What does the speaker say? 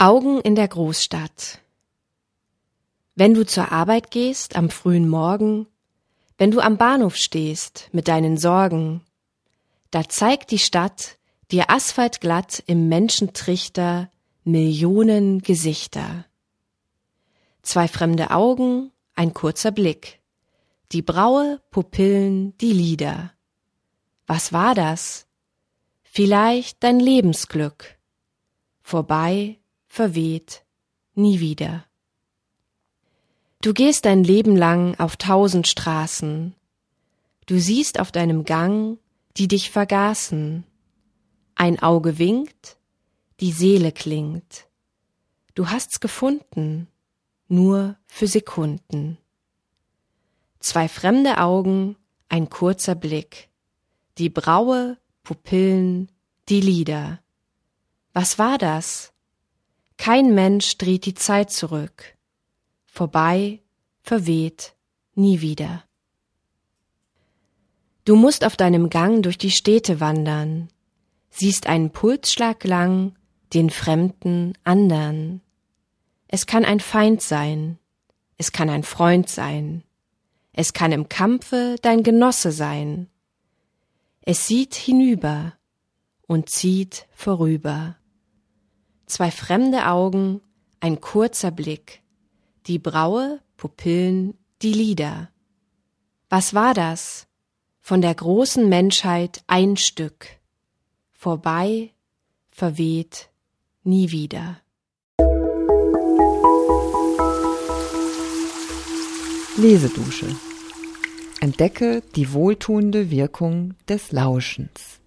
Augen in der Großstadt. Wenn du zur Arbeit gehst am frühen Morgen, wenn du am Bahnhof stehst mit deinen Sorgen, da zeigt die Stadt dir asphaltglatt im Menschentrichter Millionen Gesichter. Zwei fremde Augen, ein kurzer Blick, die Braue, Pupillen, die Lider. Was war das? Vielleicht dein Lebensglück. Vorbei verweht, nie wieder. Du gehst dein Leben lang auf tausend Straßen, du siehst auf deinem Gang, die dich vergaßen, ein Auge winkt, die Seele klingt, du hast's gefunden, nur für Sekunden. Zwei fremde Augen, ein kurzer Blick, die Braue, Pupillen, die Lider. Was war das? Kein Mensch dreht die Zeit zurück. Vorbei, verweht, nie wieder. Du musst auf deinem Gang durch die Städte wandern, siehst einen Pulsschlag lang, den Fremden, andern. Es kann ein Feind sein, es kann ein Freund sein, es kann im Kampfe dein Genosse sein. Es sieht hinüber und zieht vorüber zwei fremde Augen, ein kurzer Blick, die Braue, Pupillen, die Lider. Was war das? Von der großen Menschheit ein Stück. Vorbei, verweht, nie wieder. Lesedusche. Entdecke die wohltuende Wirkung des Lauschens.